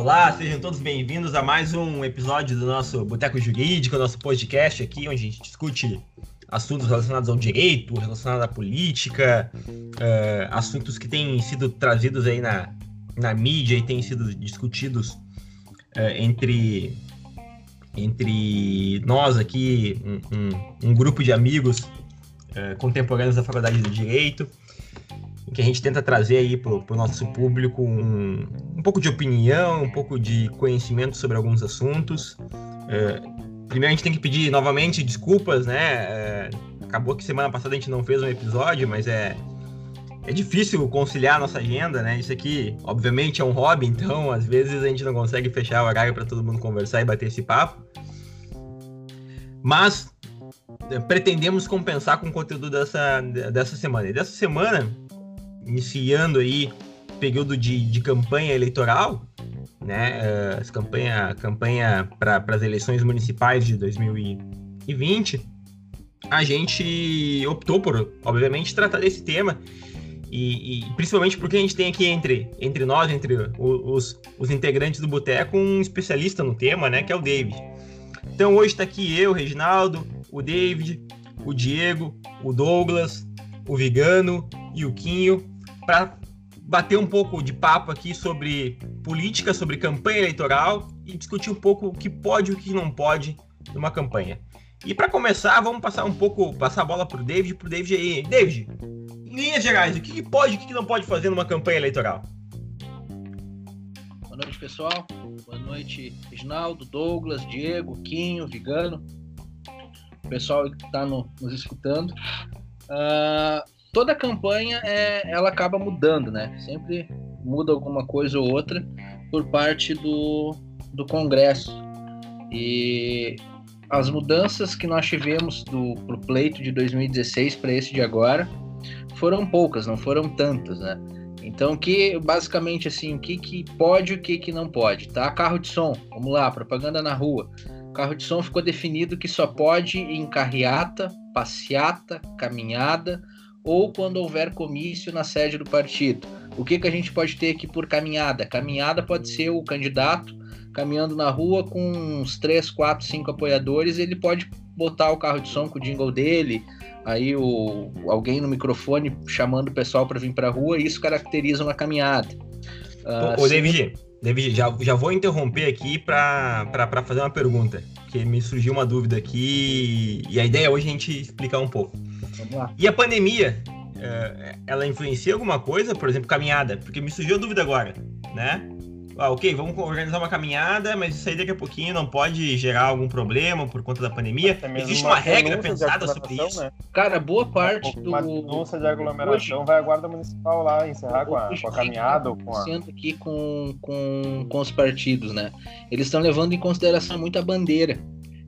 Olá, sejam todos bem-vindos a mais um episódio do nosso Boteco Jurídico, nosso podcast aqui, onde a gente discute assuntos relacionados ao direito, relacionados à política, uh, assuntos que têm sido trazidos aí na, na mídia e têm sido discutidos uh, entre, entre nós aqui, um, um, um grupo de amigos uh, contemporâneos da Faculdade de Direito em que a gente tenta trazer aí para o nosso público um, um pouco de opinião, um pouco de conhecimento sobre alguns assuntos. É, primeiro a gente tem que pedir novamente desculpas, né? É, acabou que semana passada a gente não fez um episódio, mas é, é difícil conciliar a nossa agenda, né? Isso aqui, obviamente, é um hobby, então às vezes a gente não consegue fechar o horário para todo mundo conversar e bater esse papo. Mas é, pretendemos compensar com o conteúdo dessa, dessa semana. E dessa semana iniciando aí período de, de campanha eleitoral, né? Uh, as campanha campanha para as eleições municipais de 2020, a gente optou por, obviamente, tratar desse tema. E, e, principalmente porque a gente tem aqui entre, entre nós, entre os, os integrantes do Boteco, um especialista no tema, né? Que é o David. Então hoje está aqui eu, Reginaldo, o David, o Diego, o Douglas, o Vigano e o Quinho para bater um pouco de papo aqui sobre política, sobre campanha eleitoral e discutir um pouco o que pode e o que não pode numa campanha. E para começar, vamos passar um pouco, passar a bola pro David, pro David aí. David, em linhas gerais, o que pode e o que não pode fazer numa campanha eleitoral? Boa noite, pessoal. Boa noite, Reginaldo, Douglas, Diego, Quinho, Vigano, o pessoal que está no, nos escutando. Uh, toda campanha é, ela acaba mudando, né? Sempre muda alguma coisa ou outra por parte do, do Congresso. E as mudanças que nós tivemos do pro pleito de 2016 para esse de agora foram poucas, não foram tantas, né? Então, que basicamente assim, o que, que pode e o que, que não pode, tá? Carro de som, vamos lá, propaganda na rua. Carro de som ficou definido que só pode em carreata, passeata, caminhada ou quando houver comício na sede do partido. O que, que a gente pode ter aqui por caminhada? Caminhada pode ser o candidato caminhando na rua com uns 3, 4, 5 apoiadores, ele pode botar o carro de som com o jingle dele, aí o, alguém no microfone chamando o pessoal para vir para a rua, e isso caracteriza uma caminhada. Uh, Ô, David, David já, já vou interromper aqui para fazer uma pergunta, que me surgiu uma dúvida aqui, e a ideia hoje é a gente explicar um pouco. Vamos lá. E a pandemia, é, ela influencia alguma coisa? Por exemplo, caminhada? Porque me surgiu a dúvida agora, né? Ah, ok, vamos organizar uma caminhada, mas isso aí daqui a pouquinho não pode gerar algum problema por conta da pandemia. Existe uma, uma regra pensada sobre isso? Né? Cara, boa parte uma, do. Uma denúncia de aglomeração Hoje... vai a guarda municipal lá encerrar com a, com a caminhada ou com a. aqui com, com, com os partidos, né? Eles estão levando em consideração muito a bandeira.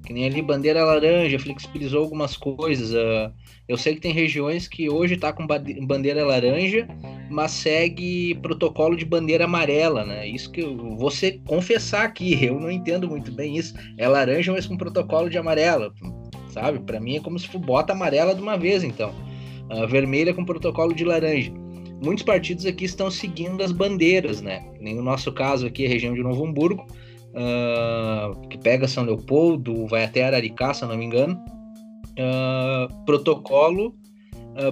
Que nem ali bandeira laranja, flexibilizou algumas coisas. Uh, eu sei que tem regiões que hoje está com bandeira laranja, mas segue protocolo de bandeira amarela, né? Isso que eu vou ser, confessar aqui, eu não entendo muito bem isso. É laranja, mas com protocolo de amarela, sabe? Para mim é como se bota amarela de uma vez, então. Uh, vermelha com protocolo de laranja. Muitos partidos aqui estão seguindo as bandeiras, né? Nem no nosso caso aqui, a região de Novo Hamburgo, uh, que pega São Leopoldo, vai até Araricá, se não me engano. Uh, protocolo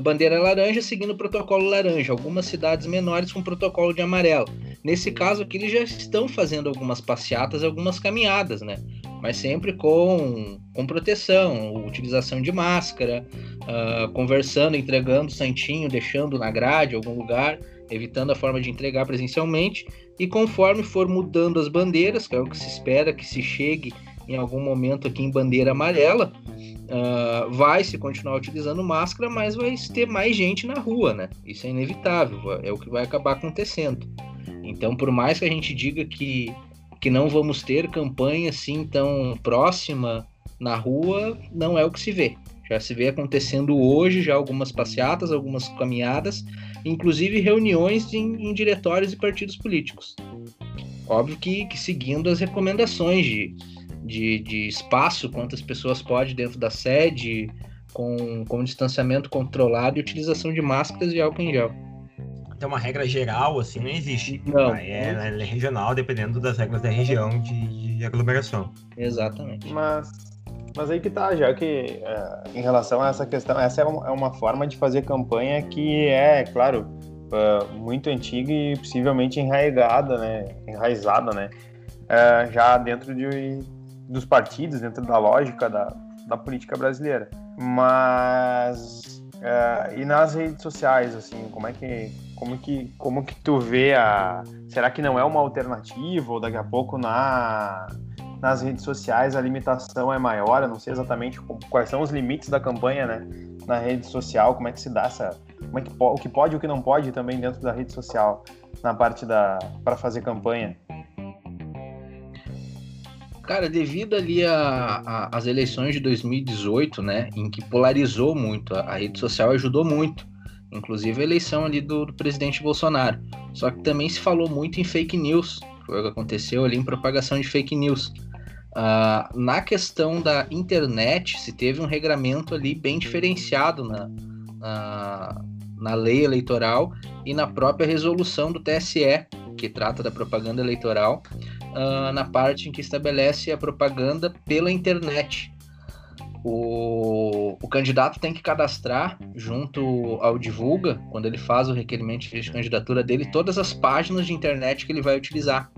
bandeira laranja seguindo o protocolo laranja, algumas cidades menores com protocolo de amarelo. Nesse caso aqui, eles já estão fazendo algumas passeatas, algumas caminhadas, né? Mas sempre com, com proteção, utilização de máscara, uh, conversando, entregando santinho, deixando na grade algum lugar, evitando a forma de entregar presencialmente. E conforme for mudando as bandeiras, que é o que se espera que se chegue em algum momento aqui em bandeira amarela, uh, vai se continuar utilizando máscara, mas vai ter mais gente na rua, né? Isso é inevitável, é o que vai acabar acontecendo. Então, por mais que a gente diga que, que não vamos ter campanha assim tão próxima na rua, não é o que se vê. Já se vê acontecendo hoje já algumas passeatas, algumas caminhadas, inclusive reuniões em, em diretórios e partidos políticos. Óbvio que, que seguindo as recomendações de, de, de espaço, quantas pessoas pode dentro da sede, com, com distanciamento controlado e utilização de máscaras e álcool em gel. ter uma regra geral, assim, não existe. Não. É, é regional, dependendo das regras da região de, de aglomeração. Exatamente. Mas, mas aí que tá, já que é, em relação a essa questão, essa é uma, é uma forma de fazer campanha que é, claro, é, muito antiga e possivelmente enraizada, né? Enraizada, né? É, já dentro de, dos partidos, dentro da lógica da, da política brasileira. Mas é, e nas redes sociais, assim, como é que como que como que tu vê a será que não é uma alternativa ou daqui a pouco na nas redes sociais a limitação é maior? Eu não sei exatamente quais são os limites da campanha, né? Na rede social, como é que se dá essa como é que o que pode e o que não pode também dentro da rede social na parte da para fazer campanha? Cara, devido ali às eleições de 2018, né, em que polarizou muito, a, rede social ajudou muito, inclusive a eleição ali do, do, presidente Bolsonaro. Só que também se falou muito em fake news, foi o que aconteceu ali em propagação de fake news. Uh, na questão da internet, se teve um regramento ali bem diferenciado na, na, na lei eleitoral e na própria resolução do TSE, que trata da propaganda eleitoral, uh, na parte em que estabelece a propaganda pela internet. O, o, candidato tem que cadastrar junto ao divulga, quando ele faz o requerimento de candidatura dele, todas as páginas de internet que ele vai utilizar.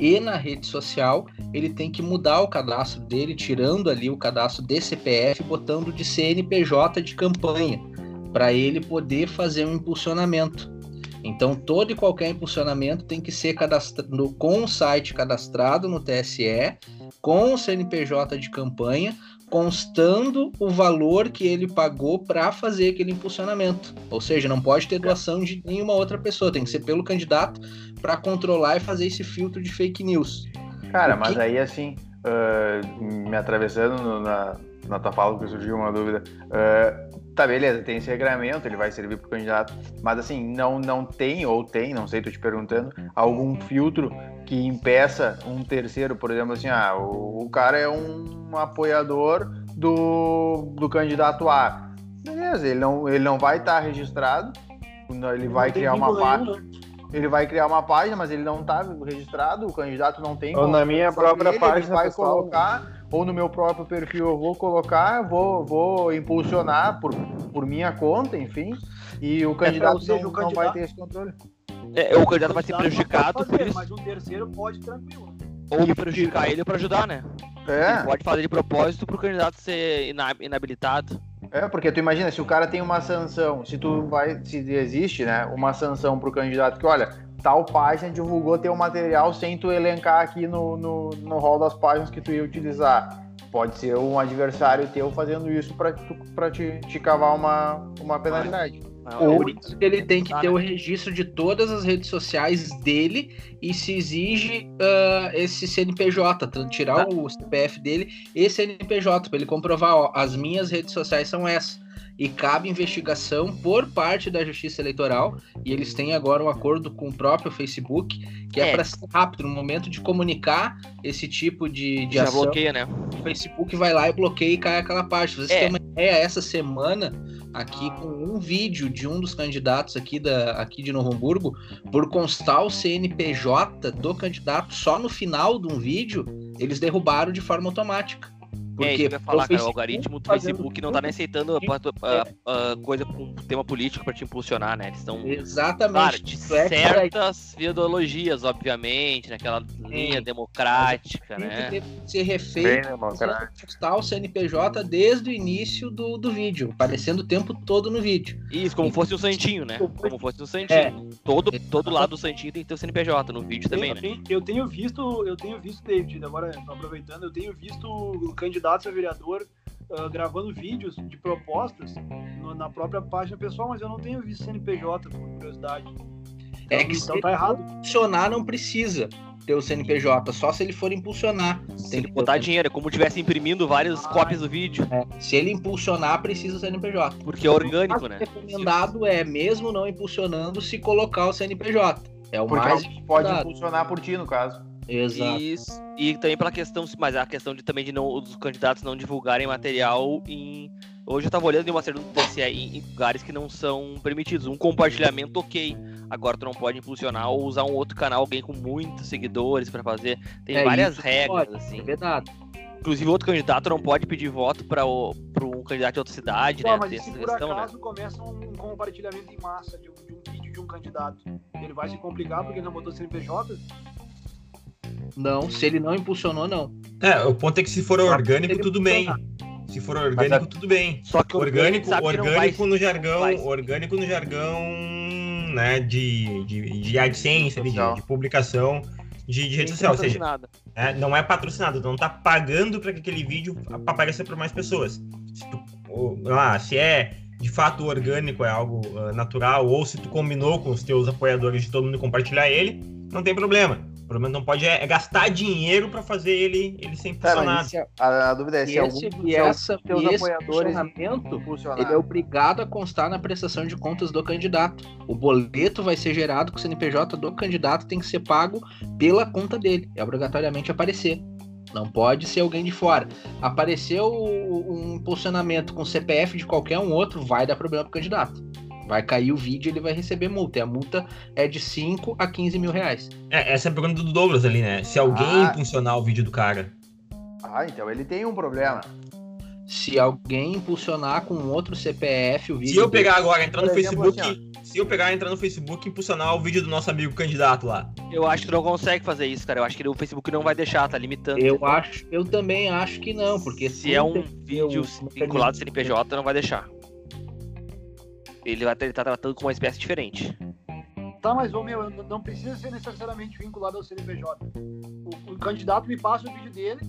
E na rede social, ele tem que mudar o cadastro dele, tirando ali o cadastro de CPF, botando de CNPJ de campanha, para ele poder fazer um impulsionamento. Então, todo e qualquer impulsionamento tem que ser cadastrado com o site cadastrado no TSE, com o CNPJ de campanha, constando o valor que ele pagou para fazer aquele impulsionamento. Ou seja, não pode ter doação de nenhuma outra pessoa, tem que ser pelo candidato para controlar e fazer esse filtro de fake news. Cara, mas aí assim, uh, me atravessando na, na tua fala que surgiu uma dúvida. Uh, Tá, beleza, tem esse regramento, ele vai servir para o candidato, mas assim, não, não tem, ou tem, não sei, tô te perguntando, algum filtro que impeça um terceiro, por exemplo, assim, ah, o, o cara é um apoiador do, do candidato A. Beleza, ele não, ele não vai estar tá registrado, ele vai criar uma página. Ele vai criar uma página, mas ele não está registrado, o candidato não tem. Ou na minha própria ele, página. Ele vai pessoal, colocar ou no meu próprio perfil eu vou colocar, vou, vou impulsionar por, por minha conta, enfim, e o candidato, é, não, o candidato... não vai ter esse controle. É, o candidato vai ser prejudicado fazer, por isso. Mas um terceiro pode tranquilo. Ou prejudicar ele para ajudar, né? É. Ele pode fazer de propósito para o candidato ser inabilitado. É, porque tu imagina, se o cara tem uma sanção, se tu vai, se existe, né, uma sanção para o candidato que, olha, tal página divulgou teu material sem tu elencar aqui no, no, no hall das páginas que tu ia utilizar. Pode ser um adversário teu fazendo isso para te, te cavar uma, uma penalidade. Ou ele tem que ter o registro de todas as redes sociais dele e se exige uh, esse CNPJ, tirar tá. o CPF dele e CNPJ, para ele comprovar, ó, as minhas redes sociais são essas e cabe investigação por parte da Justiça Eleitoral. E eles têm agora um acordo com o próprio Facebook, que é, é para ser rápido, no momento de comunicar esse tipo de, de Já ação. bloqueia, né? O Facebook vai lá e bloqueia e cai aquela página. Vocês é. têm uma ideia, essa semana, aqui com um vídeo de um dos candidatos aqui, da, aqui de Novo Hamburgo, por constar o CNPJ do candidato só no final de um vídeo, eles derrubaram de forma automática. Porque é, falar, cara, o algoritmo do Facebook não tá nem aceitando a, a, a, coisa com tema político para te impulsionar, né? Eles estão. Exatamente. Claro, de é certas ideologias, obviamente, naquela linha democrática, né? Tem que ser refeito o CNPJ desde o início do, do vídeo, aparecendo o tempo todo no vídeo. Isso, como e, fosse um santinho, né? Como fosse um santinho. É. Todo, todo lado do santinho tem que ter o CNPJ no vídeo também, eu, né? Tenho, eu tenho visto, eu tenho visto, David, agora aproveitando, eu tenho visto o candidato candidatos a vereador uh, gravando vídeos de propostas no, na própria página pessoal, mas eu não tenho visto CNPJ, por curiosidade. É então, que então tá errado. Funcionar não precisa ter o CNPJ, só se ele for impulsionar. Se ele botar dinheiro, é como tivesse imprimindo várias ah, cópias do vídeo. É. Se ele impulsionar, precisa o CNPJ. Porque é orgânico, né? O recomendado é, mesmo não impulsionando, se colocar o CNPJ. É o Porque mais. pode impulsionar por ti, no caso. Exato. E, e também pela questão, mas a questão de também de não os candidatos não divulgarem material em. Hoje eu tava olhando em uma série do TSE em, em lugares que não são permitidos. Um compartilhamento, ok. Agora tu não pode impulsionar ou usar um outro canal, alguém com muitos seguidores para fazer. Tem É, várias regras, pode, assim. É verdade. Inclusive, outro candidato não pode pedir voto para um candidato de outra cidade, Não, né? mas Tem se essa por questão, né? acaso começa um compartilhamento em massa de um, de um vídeo de um candidato, ele vai se complicar porque ele não botou CNPJ? Não, se ele não impulsionou, não. É, o ponto é que se for orgânico, ele tudo bem. Se for orgânico, tudo bem. Só que o Orgânico, orgânico vai- no jargão, orgânico no jargão, né, de, de, de AdSense, de, de publicação de, de rede social. Ou seja, né, não é patrocinado, não tá pagando para que aquele vídeo apareça para mais pessoas. Se, tu, ou, lá, se é de fato orgânico, é algo ah, natural, ou se tu combinou com os teus apoiadores de todo mundo compartilhar ele, não tem problema. O problema não pode é, é gastar dinheiro para fazer ele, ele ser impulsionado. e se a, a- dúvida é se E, algum esse, dos e, essa, teus e esse apoiadores ele é obrigado a constar na prestação de contas do candidato. O boleto vai ser gerado com o CNPJ do candidato, tem que ser pago pela conta dele. É obrigatoriamente aparecer. Não pode ser alguém de fora. Apareceu um impulsionamento com CPF de qualquer um outro, vai dar problema pro candidato. Vai cair o vídeo ele vai receber multa. E a multa é de 5 a 15 mil reais. É, essa é a pergunta do Douglas ali, né? Se alguém Ah. impulsionar o vídeo do cara. Ah, então ele tem um problema. Se alguém impulsionar com outro CPF o vídeo. Se eu dele- pegar agora, entrar no exemplo, Facebook, assim, se eu pegar, entrar no Facebook e impulsionar o vídeo do nosso amigo candidato lá. Eu acho que não consegue fazer isso, cara. Eu acho que o Facebook não vai deixar, tá limitando. Eu acho, eu também acho que não, porque Se é um vídeo vinculado ao CNPJ, não vai deixar. Ele vai estar tratando com uma espécie diferente. Tá, mas ô, meu, não precisa ser necessariamente vinculado ao CNPJ. O, o candidato me passa o vídeo dele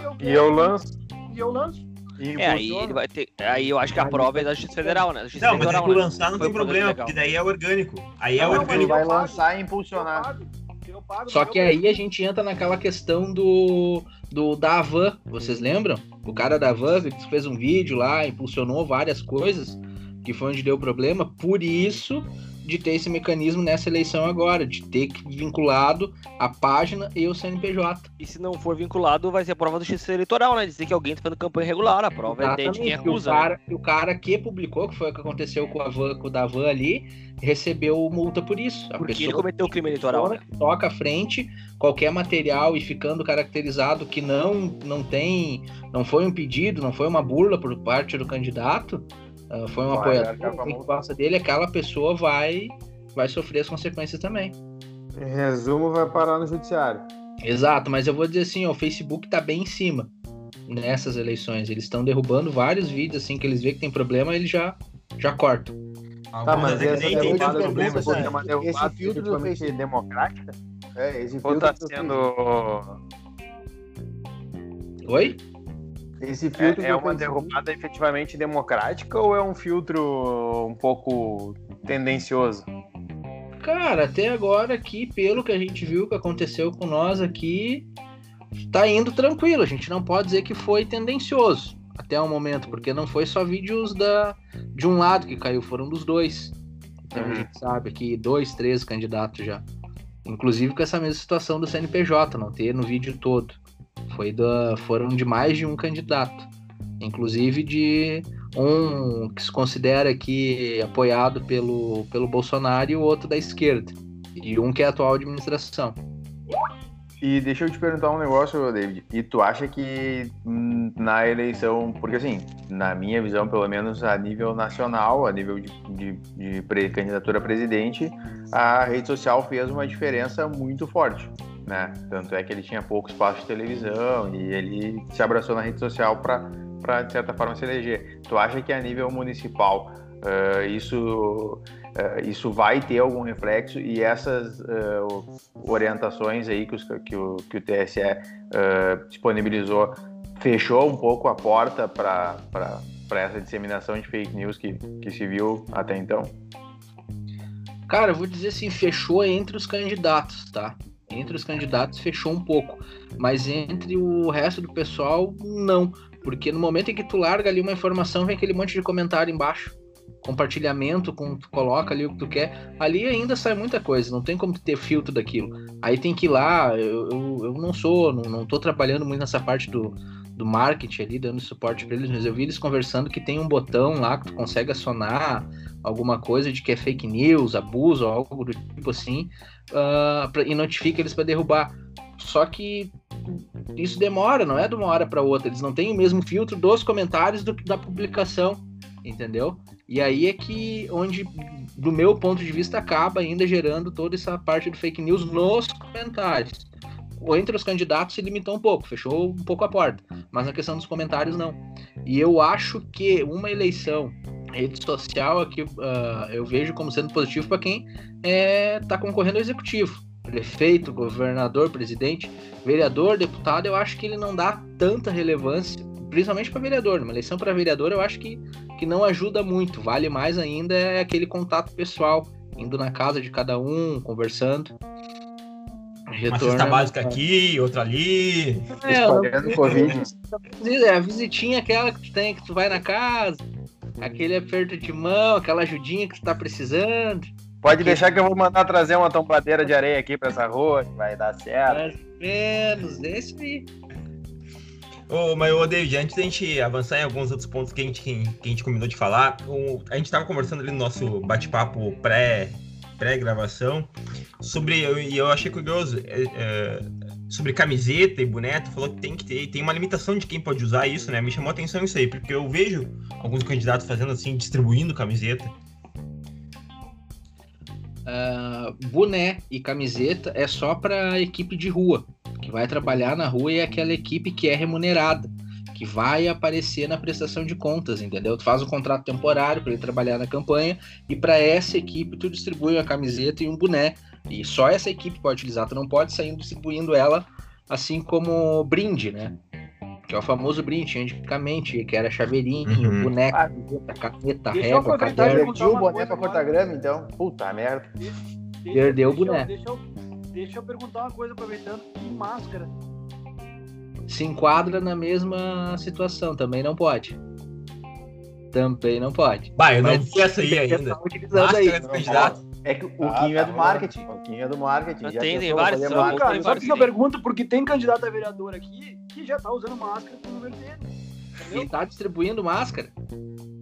e eu, E eu lanço. e eu lanço. E É, aí ele vai ter. Aí eu acho que a prova é da Justiça Federal, né? Justiça Não, mas Eleitoral, que o né? lançar não tem problema, legal. porque daí é orgânico. Aí é Não, não, Ele mas orgânico. vai lançar e Eu impulsionar. pago. Eu pago Só que aí a gente entra naquela questão do, do da Avan, vocês lembram? O cara da Avan que fez um vídeo lá, impulsionou várias coisas, que foi onde deu problema, por isso de ter esse mecanismo nessa eleição agora, de ter vinculado a página e o CNPJ. E se não for vinculado, vai ser a prova da Justiça Eleitoral, né? Dizer que alguém tá fazendo campanha irregular. A prova é de quem Exatamente, que o acusa. né? cara, que o cara que publicou, que foi o que aconteceu com, a van, com o da Van ali, recebeu multa por isso. A Porque ele cometeu o crime eleitoral, né? toca à frente qualquer material e ficando caracterizado que não não tem não foi um pedido não foi uma burla por parte do candidato ah, foi um Vai apoiador a alguém que gosta dele aquela pessoa vai vai sofrer as consequências também Em resumo, vai parar no judiciário. exato mas eu vou dizer assim ó, o Facebook tá bem em cima nessas eleições eles estão derrubando vários vídeos assim que eles vê que tem problema eles já já cortam Tá, mas Algumas é nem daí tem tanto problema. assim. né? uma Esse derrubada filtro do Facebook- democrática? É, esse Ou filtro tá do sendo. oi Esse filtro É, é uma derrubada efetivamente democrática ou é um filtro um pouco tendencioso? Cara, até agora aqui, pelo que a gente viu que aconteceu com nós aqui, tá indo tranquilo. A gente não pode dizer que foi tendencioso até o momento, porque não foi só vídeos da, de um lado que caiu, foram dos dois. Então a Uhum. gente sabe aqui, dois, três candidatos já. Inclusive com essa mesma situação do CNPJ, não ter no vídeo todo. Foi da, foram de mais de um candidato. Inclusive de um que se considera aqui apoiado pelo, pelo Bolsonaro e o outro da esquerda. E um que é a atual administração. E deixa eu te perguntar um negócio, David. E tu acha que hum, na eleição, porque assim, na minha visão, pelo menos a nível nacional, a nível de, de, de candidatura a presidente, a rede social fez uma diferença muito forte, né? Tanto é que ele tinha pouco espaço de televisão e ele se abraçou na rede social para, de certa forma, se eleger. Tu acha que a nível municipal eh, isso eh, isso vai ter algum reflexo e essas eh, orientações aí que, os- que o, que o TSE disponibilizou fechou um pouco a porta para essa disseminação de fake news que, que se viu até então? Cara, eu vou dizer assim, fechou entre os candidatos, tá? Entre os candidatos fechou um pouco, mas entre o resto do pessoal, não. Porque no momento em que tu larga ali uma informação, vem aquele monte de comentário embaixo, compartilhamento, com tu coloca ali o que tu quer, ali ainda sai muita coisa, não tem como ter filtro daquilo. Aí tem que ir lá, eu, eu, eu não sou, não, não tô trabalhando muito nessa parte do, do marketing ali, dando suporte para eles, mas eu vi eles conversando que tem um botão lá que tu consegue acionar alguma coisa de que é fake news, abuso, algo do tipo assim, uh, pra, e notifica eles para derrubar. Só que isso demora, não é de uma hora para outra. Eles não têm o mesmo filtro dos comentários do, da publicação, entendeu? E aí é que onde, do meu ponto de vista, acaba ainda gerando toda essa parte do fake news nos comentários. Entre os candidatos se limitou um pouco, fechou um pouco a porta, mas na questão dos comentários não. E eu acho que uma eleição rede social aqui uh, eu vejo como sendo positivo para quem está é, tá concorrendo ao executivo prefeito, governador, presidente, vereador, deputado, eu acho que ele não dá tanta relevância, principalmente para vereador. Uma eleição para vereador eu acho que, que não ajuda muito. Vale mais ainda é aquele contato pessoal, indo na casa de cada um, conversando. Retorno, Uma cesta básica aqui, outra ali. É, Covid. É, a visitinha aquela que tu tem, que tu vai na casa, aquele aperto de mão, aquela ajudinha que tu tá precisando. Pode deixar que eu vou mandar trazer uma tombadeira de areia aqui para essa rua, que vai dar certo. Mais menos, esse aí. Ô, mas, ô, David, antes da gente avançar em alguns outros pontos que a gente, que a gente combinou de falar, o, a gente estava conversando ali no nosso bate-papo pré, pré-gravação sobre, e eu, achei curioso, é, é, sobre camiseta e boné, tu falou que tem que ter, tem uma limitação de quem pode usar isso, né? Me chamou a atenção isso aí, porque eu vejo alguns candidatos fazendo assim, distribuindo camiseta. Uh, boné e camiseta é só para equipe de rua, que vai trabalhar na rua e é aquela equipe que é remunerada, que vai aparecer na prestação de contas, entendeu? Tu faz um contrato temporário para ele trabalhar na campanha e para essa equipe tu distribui uma camiseta e um boné. E só essa equipe pode utilizar, tu não pode sair distribuindo ela assim como brinde, né? que é o famoso brinde antigamente, que era chaveirinho, uhum. boneco, ah, caneta, régua, caderno. Perdeu o boné pra cortar grama, então? Puta merda. Perdeu o boné. Deixa eu, deixa eu perguntar uma coisa, aproveitando, e máscara? Se enquadra na mesma situação, também não pode. Também não pode. Bah, eu não vi essa aí ainda. Máscara aí. candidato. É que o ah, Quinho tá é do marketing. O Quinho é do marketing. Já tem, tem vários. Não, cara, só que eu pergunto, porque tem candidato a vereador aqui que já tá usando máscara com o número dele. Entendeu? E tá distribuindo máscara.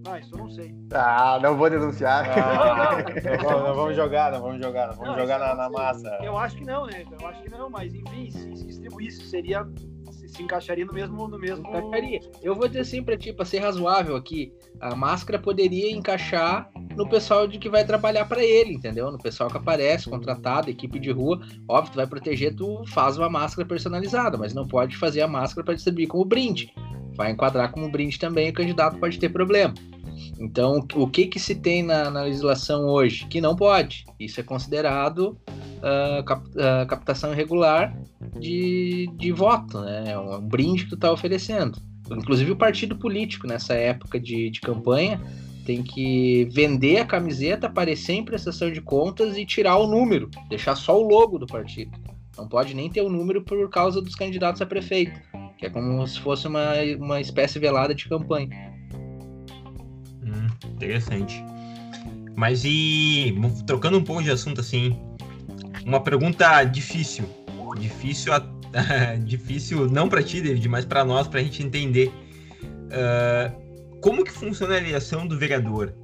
Ah, isso eu não sei. Ah, não vou denunciar. Ah, não, vamos, não, vamos, jogar, não vamos jogar, não vamos não, jogar na, na massa. Eu acho que não, né? Eu acho que não, mas enfim, se, se distribuísse, seria se encaixaria no mesmo. No mesmo... Encaixaria. Eu vou dizer assim pra ti, pra ser razoável aqui, a máscara poderia encaixar no pessoal de que vai trabalhar para ele, entendeu? No pessoal que aparece, contratado, equipe de rua. Óbvio, tu vai proteger, tu faz uma máscara personalizada, mas não pode fazer a máscara para distribuir como brinde. Vai enquadrar como brinde também, o candidato pode ter problema. Então, o que que se tem na, na legislação hoje? Que não pode. Isso é considerado uh, cap, uh, captação irregular de, de voto, né? É um brinde que tu está oferecendo. Inclusive o partido político, nessa época de, de campanha, tem que vender a camiseta, aparecer em prestação de contas e tirar o número, deixar só o logo do partido. Não pode nem ter o número por causa dos candidatos a prefeito, que é como se fosse uma, uma espécie velada de campanha. Interessante. Mas e trocando um pouco de assunto assim, uma pergunta difícil, difícil, difícil não para ti, David, mas para nós, para a gente entender. Uh, como que funciona a eleição do vereador?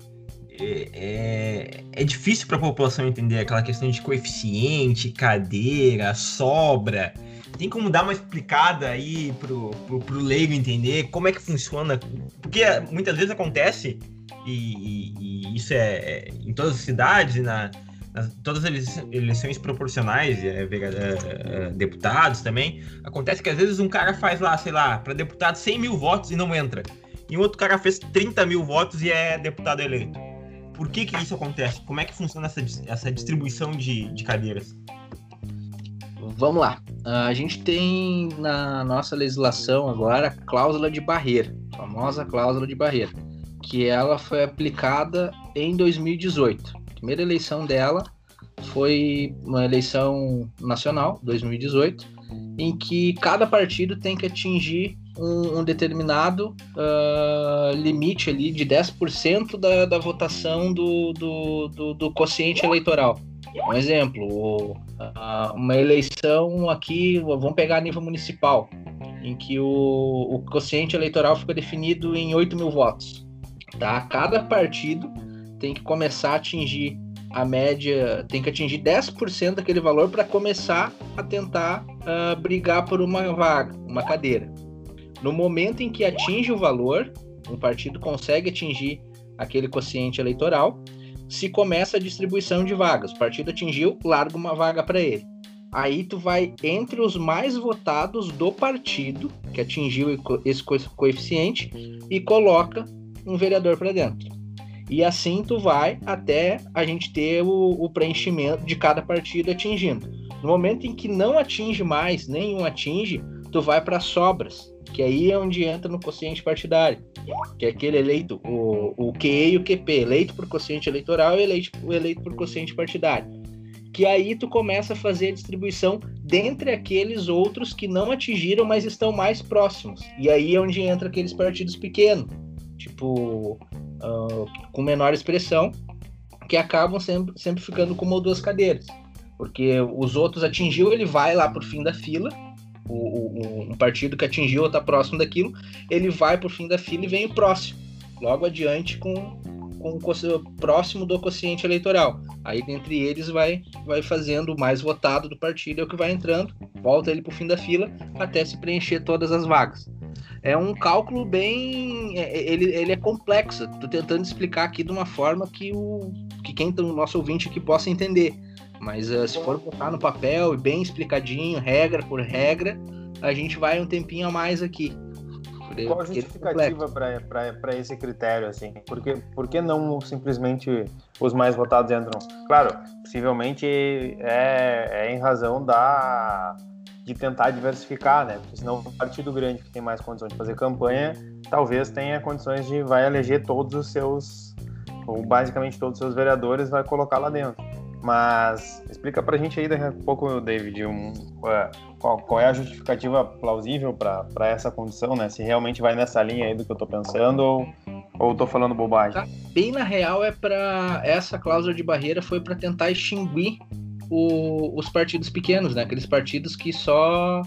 É, é, é difícil para a população entender aquela questão de coeficiente, cadeira, sobra. Tem como dar uma explicada aí pro, pro, pro leigo entender como é que funciona? Porque muitas vezes acontece, e, e, isso é, é, em todas as cidades na, nas, todas as eleições proporcionais, é, é, deputados também, acontece que às vezes um cara faz lá, sei lá, para deputado 100 mil votos e não entra e outro cara fez 30 mil votos e é deputado eleito. Por que que isso acontece? Como é que funciona essa, essa distribuição de, de cadeiras? Vamos lá. A gente tem na nossa legislação agora a cláusula de barreira, a famosa cláusula de barreira, que ela foi aplicada em 2018. A primeira eleição dela foi uma eleição nacional, 2018, em que cada partido tem que atingir um, um determinado uh, limite ali de 10% da, da votação do, do, do, do quociente eleitoral. Um exemplo, uma eleição aqui, vamos pegar a nível municipal, em que o, o quociente eleitoral fica definido em 8 mil votos. Tá? Cada partido tem que começar a atingir a média, tem que atingir 10% daquele valor para começar a tentar uh, brigar por uma vaga, uma cadeira. No momento em que atinge o valor, um partido consegue atingir aquele quociente eleitoral, se começa a distribuição de vagas. O partido atingiu, larga uma vaga para ele. Aí tu vai entre os mais votados do partido que atingiu esse coeficiente e coloca um vereador para dentro. E assim tu vai até a gente ter o, o, preenchimento de cada partido atingindo. No momento em que não atinge mais, nenhum atinge, tu vai para sobras, que aí é onde entra no quociente partidário, que é aquele eleito, o, o QE e o QP, eleito por quociente eleitoral e eleito, eleito por quociente partidário. Que aí tu começa a fazer a distribuição dentre aqueles outros que não atingiram, mas estão mais próximos. E aí é onde entra aqueles partidos pequenos, tipo, uh, com menor expressão, que acabam sempre, sempre ficando com uma ou duas cadeiras. Porque os outros atingiu, ele vai lá pro fim da fila, o, o, um partido que atingiu está próximo daquilo, ele vai o fim da fila e vem o próximo, logo adiante com, com o próximo do quociente eleitoral. Aí dentre eles vai, vai fazendo o mais votado do partido, é o que vai entrando, volta ele para o fim da fila até se preencher todas as vagas. É um cálculo bem. É, é, ele, ele é complexo. Estou tentando explicar aqui de uma forma que, o, que quem tá, o nosso ouvinte aqui possa entender. Mas uh, se for botar no papel e bem explicadinho, regra por regra, a gente vai um tempinho a mais aqui. Qual a é justificativa para esse critério, assim? Por que, por que não simplesmente os mais votados entram? Claro, possivelmente é, é em razão da de tentar diversificar, né? Porque senão o partido grande que tem mais condições de fazer campanha, talvez tenha condições de vai eleger todos os seus, ou basicamente todos os seus vereadores, vai colocar lá dentro. Mas explica pra gente aí daqui a pouco, David, um, qual, qual, é a justificativa plausível para essa condição, né? Se realmente vai nessa linha aí do que eu tô pensando ou, ou tô falando bobagem. Tá. Bem na real é para essa cláusula de barreira foi para tentar extinguir o, os partidos pequenos, né? Aqueles partidos que só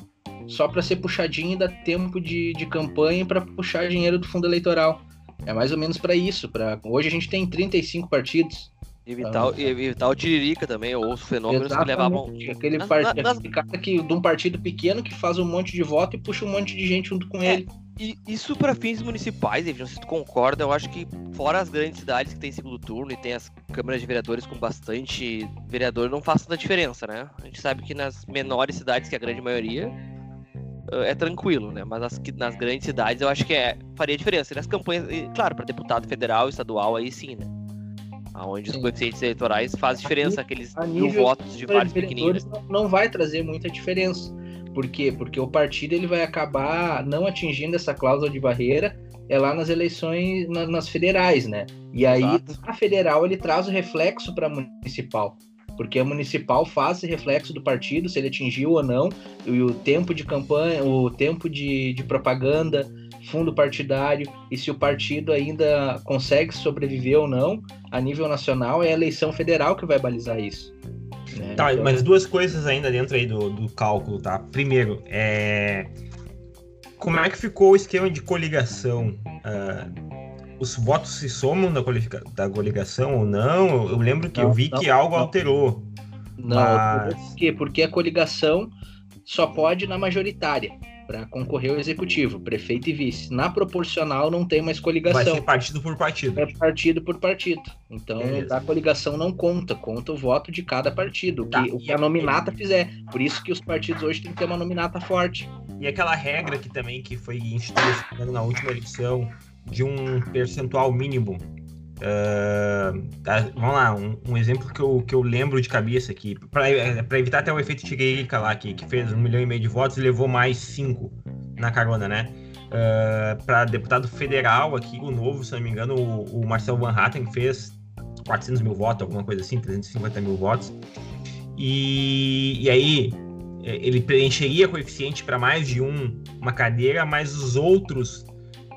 só para ser puxadinho dá tempo de, de campanha para puxar dinheiro do fundo eleitoral. É mais ou menos para isso. Pra... Hoje a gente tem 35 partidos. Evitar, então, evitar o tiririca também, ou os fenômenos que levavam. Aquele, na, part... na, aquele cara que, de um partido pequeno que faz um monte de voto e puxa um monte de gente junto com é, ele. E isso para fins municipais, sei se tu concorda, eu acho que fora as grandes cidades que tem segundo turno e tem as câmaras de vereadores com bastante vereador, não faz tanta diferença, né? A gente sabe que nas menores cidades, que é a grande maioria, é tranquilo, né? Mas nas, nas grandes cidades eu acho que é, faria diferença. E nas campanhas, e, claro, para deputado federal, estadual, aí sim, né? Onde os coeficientes eleitorais fazem diferença, aqueles mil votos de vários pequeninos. Não, não vai trazer muita diferença. Por quê? Porque o partido ele vai acabar não atingindo essa cláusula de barreira é lá nas eleições na, nas federais, né? E aí Exato. a federal ele traz o reflexo para municipal, porque a municipal faz esse reflexo do partido se ele atingiu ou não e o tempo de campanha, o tempo de, de propaganda, fundo partidário e se o partido ainda consegue sobreviver ou não a nível nacional, é a eleição federal que vai balizar isso. Né? Tá, então... mas duas coisas ainda dentro aí do, do cálculo, tá? Primeiro, é... como é que ficou o esquema de coligação? Uh, os votos se somam da, da coligação ou não? Eu lembro que não, eu vi não, que algo não. alterou. Não, mas... por quê? Porque a coligação só pode na majoritária para concorrer ao executivo, prefeito e vice. Na proporcional não tem mais coligação. Vai ser partido por partido. É partido por partido. Então Beleza. a coligação não conta, conta o voto de cada partido, o, tá. que, o que a nominata fizer. Por isso que os partidos hoje têm que ter uma nominata forte. E aquela regra que também que foi instituída na última eleição de um percentual mínimo Uh, vamos lá, um, um, exemplo que eu, que eu lembro de cabeça aqui, para é, evitar até o efeito Tigrica lá, que, que fez um milhão e meio de votos e levou mais cinco na carona, né? Uh, para deputado federal aqui, o novo, se não me engano, o, o Marcel Van Hatten fez 400 mil votos, alguma coisa assim, 350 mil votos. E, e aí, é, ele preencheria coeficiente para mais de um, uma cadeira, mas os outros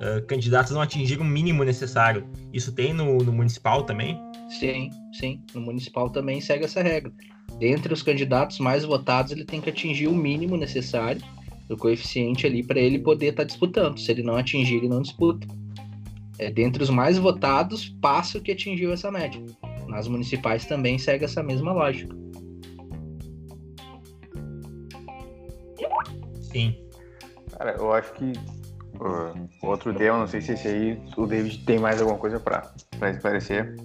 uh, candidatos não atingiram o mínimo necessário. Isso tem no, no, municipal também? Sim, sim. No municipal também segue essa regra. Dentre os candidatos mais votados, ele tem que atingir o mínimo necessário do coeficiente ali para ele poder estar tá disputando. Se ele não atingir, ele não disputa. É, dentre os mais votados, passa o que atingiu essa média. Nas municipais também segue essa mesma lógica. Sim. Cara, eu acho que uh, outro tema, não sei se esse aí o David tem mais alguma coisa para esclarecer,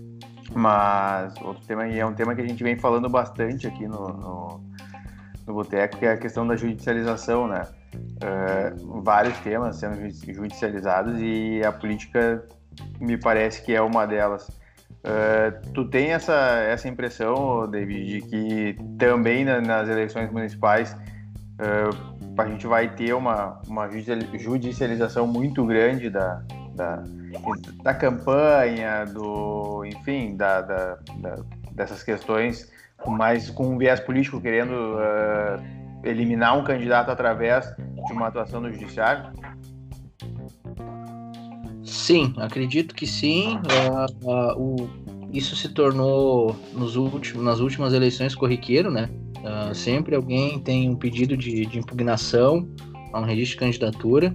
mas outro tema é um tema que a gente vem falando bastante aqui no, no, no Boteco, que é a questão da judicialização, né? Uh, vários temas sendo judicializados e a política me parece que é uma delas. Uh, tu tem essa, essa impressão, David, de que também na, nas eleições municipais a gente vai ter uma, uma judicialização muito grande da, da, da campanha, do, enfim, da, da, da, dessas questões, mais com um viés político querendo uh, eliminar um candidato através de uma atuação no judiciário? Sim, acredito que sim. Uh, uh, o, isso se tornou nos últimos, nas últimas eleições corriqueiro, né? Uh, sempre alguém tem um pedido de, de, impugnação a um registro de candidatura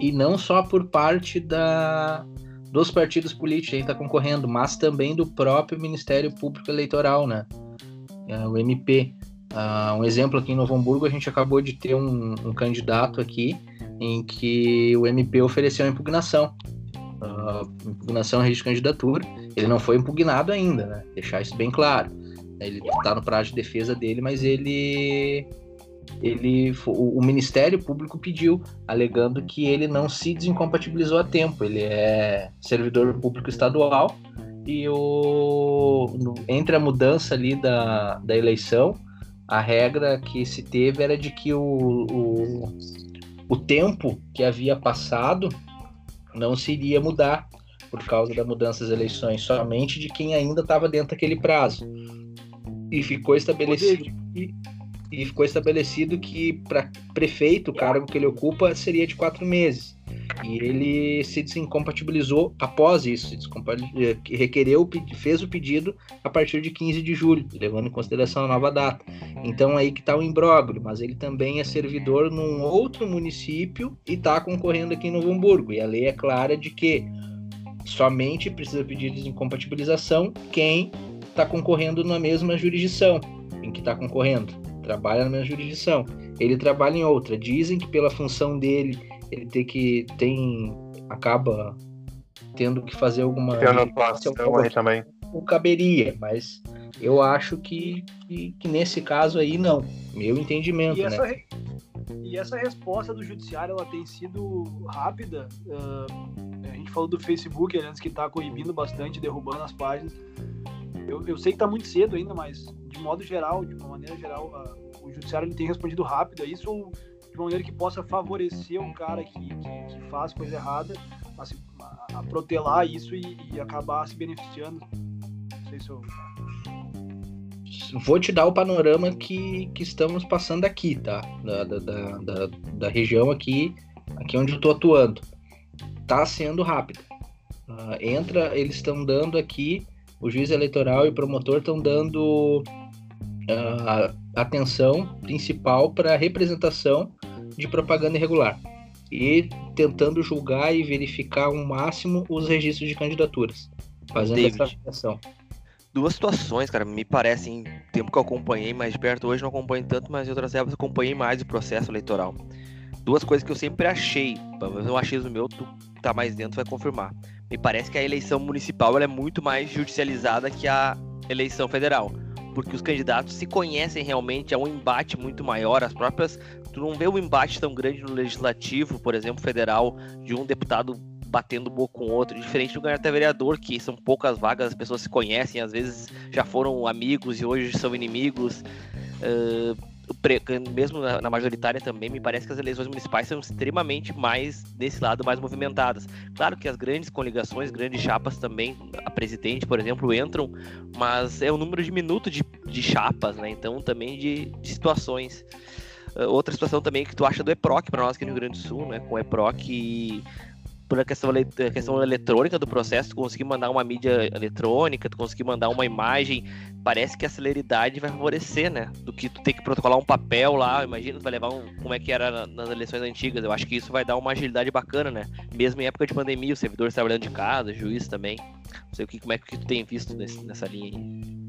e não só por parte da, dos partidos políticos que está concorrendo, mas também do próprio Ministério Público Eleitoral, né? Uh, o MP. Uh, ah, um exemplo aqui em Novo Hamburgo, a gente acabou de ter um, um candidato aqui em que o MP ofereceu a impugnação. Uh, impugnação a registro de candidatura. Ele não foi impugnado ainda, né? Deixar isso bem claro ele está no prazo de defesa dele, mas ele ele o, Ministério Público pediu, alegando que ele não se desincompatibilizou a tempo. Ele é servidor público estadual e o entre a mudança ali da, da eleição, a regra que se teve era de que o, o, o tempo que havia passado não se iria mudar por causa da mudança das eleições, somente de quem ainda estava dentro daquele prazo. E ficou estabelecido que, e ficou estabelecido que para prefeito o cargo que ele ocupa seria de quatro meses. E ele se desincompatibilizou após isso, requereu, fez o pedido a partir de 15 de julho, levando em consideração a nova data. Então aí que está o imbróglio, mas ele também é servidor num outro município e está concorrendo aqui em Novo Hamburgo. E a lei é clara de que somente precisa pedir desincompatibilização quem está concorrendo na mesma jurisdição em que está concorrendo. Trabalha na mesma jurisdição. Ele trabalha em outra. Dizem que pela função dele, ele tem que tem acaba tendo que fazer alguma tem atuação aí também. Não caberia, mas eu acho que, que, que, nesse caso aí não. Meu entendimento, e né? Essa, e essa resposta do judiciário ela tem sido rápida. Uh, a gente falou do Facebook antes que está coibindo bastante, derrubando as páginas. Eu, eu sei que está muito cedo ainda, mas de modo geral, de uma maneira geral, a, o judiciário ele tem respondido rápido a isso de uma maneira que possa favorecer um cara que, que, que faz coisa errada a, se, a, a protelar isso e, e, acabar se beneficiando. Não sei se eu... Vou te dar o panorama que, que estamos passando aqui, tá? Da, da, da, da região aqui, aqui onde eu estou atuando. Tá sendo rápido. Uh, entra, eles estão dando aqui o juiz eleitoral e o promotor estão dando uh, atenção principal para a representação de propaganda irregular e tentando julgar e verificar ao máximo os registros de candidaturas, fazendo David, essa avaliação. Duas situações, cara, me parecem, tempo que eu acompanhei mais de perto, hoje não acompanho tanto, mas em outras épocas acompanhei mais o processo eleitoral. Duas coisas que eu sempre achei, mas um achismo meu, tu tá mais dentro vai confirmar me parece que a eleição municipal é muito mais judicializada que a eleição federal. Porque os candidatos se conhecem realmente, é um embate muito maior. As próprias. Tu não vê um embate tão grande no legislativo, por exemplo, federal, de um deputado batendo boca com o outro, diferente do ganhar até vereador, que são poucas vagas, as pessoas se conhecem, às vezes já foram amigos e hoje são inimigos. Uh, mesmo na, majoritária também, me parece que as eleições municipais são extremamente mais desse lado, mais movimentadas. Claro que as grandes coligações, grandes chapas também, a presidente, por exemplo, entram, mas é um número diminuto de, de chapas, né? Então também de, de situações. Uh, outra situação também que tu acha do EPROC para nós aqui no Rio Grande do Sul, né? Com o EPROC por a questão, a questão eletrônica do processo, tu conseguir mandar uma mídia eletrônica, tu conseguir mandar uma imagem, parece que a celeridade vai favorecer, né? Do que tu ter que protocolar um papel lá, imagina, tu vai levar um, como é que era nas eleições antigas, eu acho que isso vai dar uma agilidade bacana, né? Mesmo em época de pandemia, os servidores trabalhando de casa, juiz também. Não sei o que, como é que tu tem visto nesse, nessa linha aí.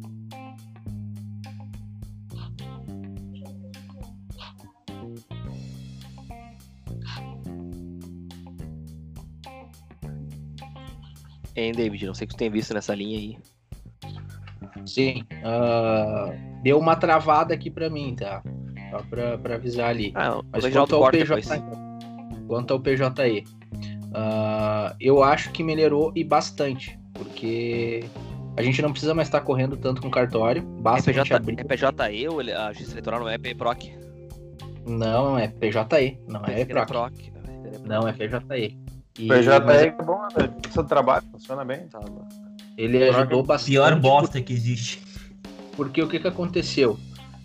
Hein, David? Não sei o que tu tem visto nessa linha aí. Sim. Uh, deu uma travada aqui para mim, tá? Só pra, pra avisar ali. Ah, Mas quanto ao, PJ... quanto ao PJE, uh, eu acho que melhorou e bastante. Porque a gente não precisa mais estar correndo tanto com cartório. Basta é, PJ, abrir... é PJE ou a justiça eleitoral não é PROC? Não, é PJE, não é PROC. Não, é PJE. E, PJ mas... é bom, né? Seu trabalho funciona bem. Tá? Ele ajudou bastante. Pior bosta que existe. Porque o que, que aconteceu?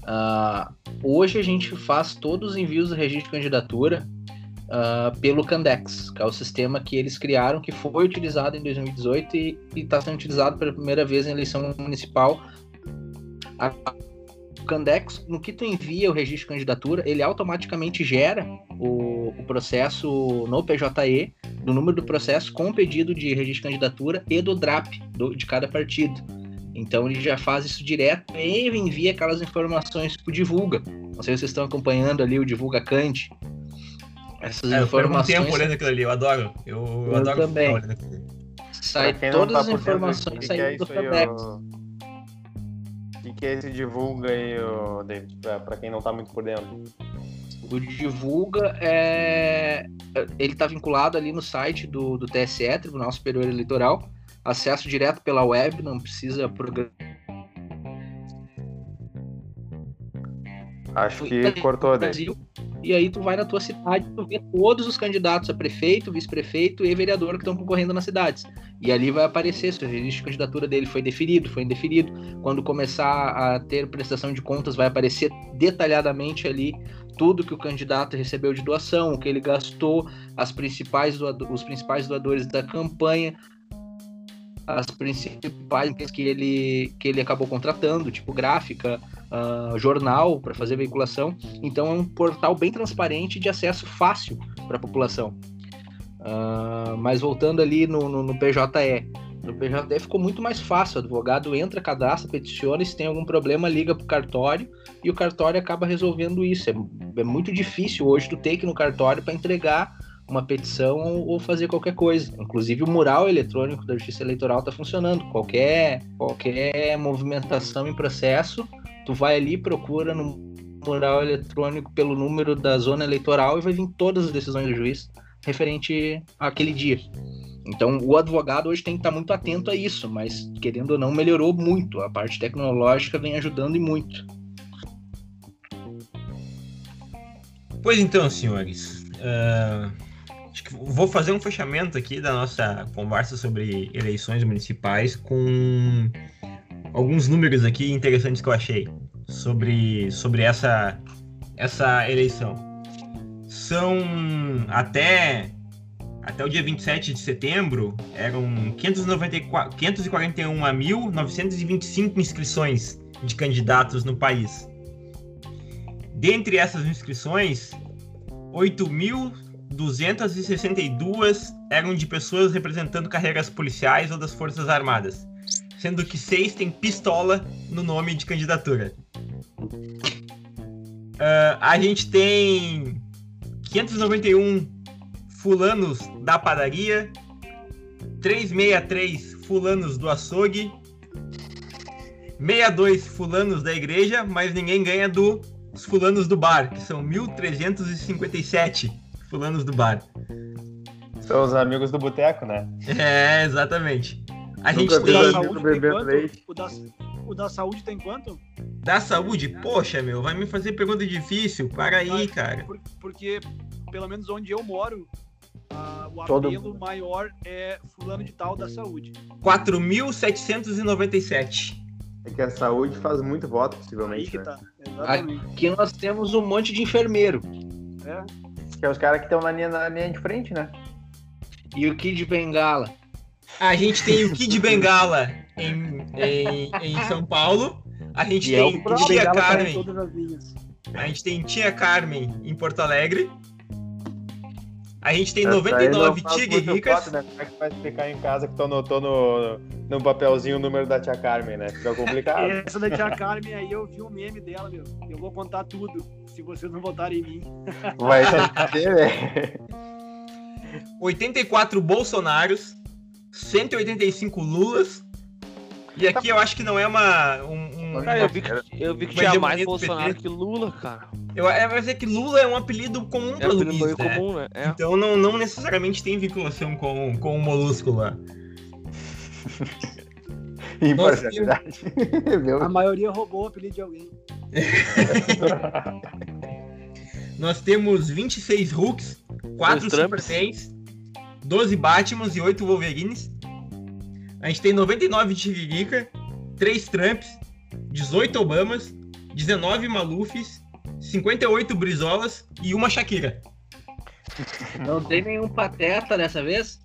Uh, hoje a gente faz todos os envios do registro de candidatura uh, pelo Candex, que é o sistema que eles criaram, que foi utilizado em 2018 e está sendo utilizado pela primeira vez em eleição municipal. A, o Candex, no que tu envia o registro de candidatura, ele automaticamente gera o, o processo no PJE, do número do processo com o pedido de registro de candidatura e do DRAP do, de cada partido. Então ele já faz isso direto e envia aquelas informações para o Divulga. Não sei se vocês estão acompanhando ali o Divulga Cante. Essas é, informações. Eu tempo olhando aquilo ali, eu adoro. Eu, eu, eu adoro também. Sai todas as informações saindo do Candex que, que é esse divulga aí, David, para quem não está muito por dentro? O divulga é. Ele está vinculado ali no site do, do TSE, Tribunal Superior Eleitoral. Acesso direto pela web, não precisa programar. Acho que cortou, Brasil. E aí tu vai na tua cidade, tu vê todos os candidatos a prefeito, vice-prefeito e vereador que estão concorrendo nas cidades. E ali vai aparecer se o registro de candidatura dele foi deferido, foi indeferido. Quando começar a ter prestação de contas, vai aparecer detalhadamente ali tudo que o candidato recebeu de doação, o que ele gastou, as principais os principais doadores da campanha, as principais que ele, que ele acabou contratando, tipo gráfica, uh, jornal para fazer veiculação. Então é um portal bem transparente de acesso fácil para a população. Uh, mas voltando ali no, no, no, PJE. No PJE ficou muito mais fácil. O advogado entra, cadastra, peticiona, e se tem algum problema, liga para o cartório e o cartório acaba resolvendo isso. É, é muito difícil hoje tu ter que ir no cartório para entregar uma petição ou fazer qualquer coisa. Inclusive o mural eletrônico da Justiça Eleitoral está funcionando. Qualquer, qualquer movimentação em processo, tu vai ali, procura no mural eletrônico pelo número da zona eleitoral e vai vir todas as decisões do juiz referente àquele dia. Então, o advogado hoje tem que estar muito atento a isso, mas querendo ou não, melhorou muito. A parte tecnológica vem ajudando e muito. Pois então, senhores, uh, vou fazer um fechamento aqui da nossa conversa sobre eleições municipais com alguns números aqui interessantes que eu achei sobre, sobre essa, essa eleição. São até, até o dia 27 de setembro, eram 541.925 inscrições de candidatos no país. Dentre essas inscrições, 8.262 eram de pessoas representando carreiras policiais ou das Forças Armadas sendo que seis tem pistola no nome de candidatura. Uh, a gente tem 591 fulanos da padaria, 363 fulanos do açougue, 62 fulanos da igreja, mas ninguém ganha dos fulanos do bar, que são 1357 fulanos do bar. São os amigos do boteco, né? É, exatamente. A gente tem. Saúde tem o, da, o da saúde tem quanto? Da saúde? Poxa, meu, vai me fazer pergunta difícil. Para aí, cara. Por, porque, pelo menos onde eu moro, uh, o Todo... apelo maior é fulano de tal da saúde. 4.797. É que a saúde faz muito voto, Aí possivelmente. que né? tá. Exatamente. Aqui nós temos um monte de enfermeiro. É. Que é os caras que estão na linha, na linha de frente, né? E o Kid Bengala. A gente tem o Kid Bengala em, em, em São Paulo. A gente E é tem o próprio Tia Bengala tá Carmen. linhas. A gente tem Tia Carmen em Porto Alegre. A gente tem Essa aí 99 não faz Tia muito Guerricas. voto, né? Como é que vai explicar em casa que tu anotou no, no papelzinho o número da tia Carmen, né? Fica complicado. Essa da tia Carmen aí, eu vi um meme dela, meu. Eu vou contar tudo, se vocês não votarem em mim. Vai ter, né? 84 Bolsonaros, 185 Lulas. E aqui eu acho que não é uma. Um, um- Cara, eu vi que, eu vi que tinha mais hegemonia do Bolsonaro PT. que Lula, cara. eu, é, mas é que Lula é um apelido comum É para Luiz, né? comum, né? É. Então não, não necessariamente tem vinculação com, com o molusco lá. Imparcialidade. A maioria roubou o apelido de alguém. Nós temos 26 Hulks, 4 Dois Super. Saiyans, 12 Batmans e 8 Wolverines. A gente tem 99 Tiririca, 3 Trumps, 18 Obamas, 19 Malufes, 58 Brizolas e uma Shakira. Não tem nenhum pateta dessa vez?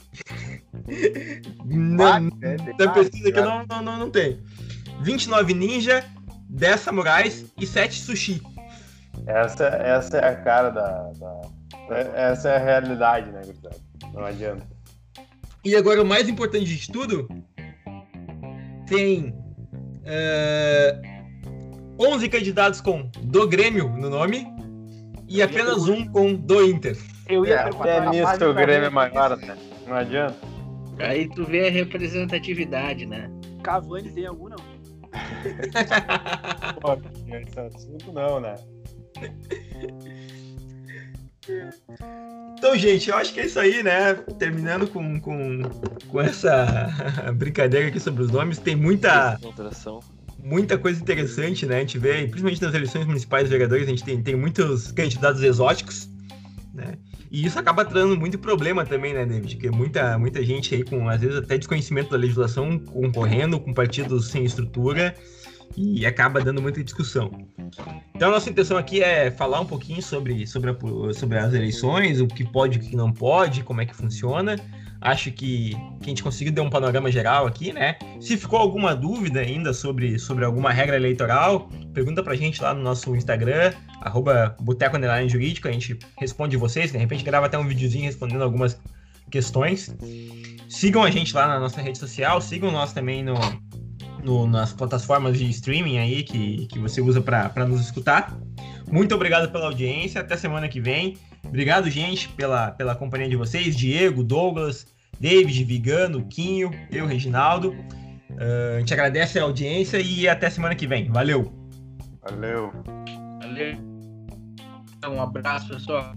Não, é, da pesquisa aqui não, não, não, não tem. 29 Ninja, 10 Samurais e 7 Sushi. Essa, essa é a cara da, da- Essa é a realidade, né, gurizada? Não adianta. E agora o mais importante de tudo, tem eh, 11 candidatos com do Grêmio no nome e apenas um com do Inter. Eu ia É, perguntar. até a nisso o Grêmio é maior, né? Não adianta. Aí tu vê a representatividade, né? Cavani tem algum, não? Pô, esse assunto não, né? Então, gente, eu acho que é isso aí, né? Terminando com, com, com essa brincadeira aqui sobre os nomes, tem muita, muita coisa interessante, né? A gente vê, principalmente nas eleições municipais de vereadores, a gente tem, tem muitos candidatos exóticos, né? E isso acaba trazendo muito problema também, né, David? Porque muita, muita gente aí com, às vezes, até desconhecimento da legislação, concorrendo com partidos sem estrutura e acaba dando muita discussão. Então, nossa intenção aqui é falar um pouquinho sobre, sobre, a- sobre as eleições, o que pode e o que não pode, como é que funciona. Acho que, que a gente conseguiu dar um panorama geral aqui, né? Se ficou alguma dúvida ainda sobre, sobre alguma regra eleitoral, pergunta pra gente lá no nosso Instagram, arroba Boteco Jurídico, a gente responde vocês, de repente grava até um videozinho respondendo algumas questões. Sigam a gente lá na nossa rede social, sigam nós também no, no- nas plataformas de streaming aí que, que você usa para nos escutar. Muito obrigado pela audiência, até semana que vem. Obrigado, gente, pela, pela companhia de vocês, Diego, Douglas, David, Vigano, Quinho, eu, Reginaldo. Ah, a gente agradece a audiência e até semana que vem. Valeu! Valeu. Valeu. Um abraço, pessoal.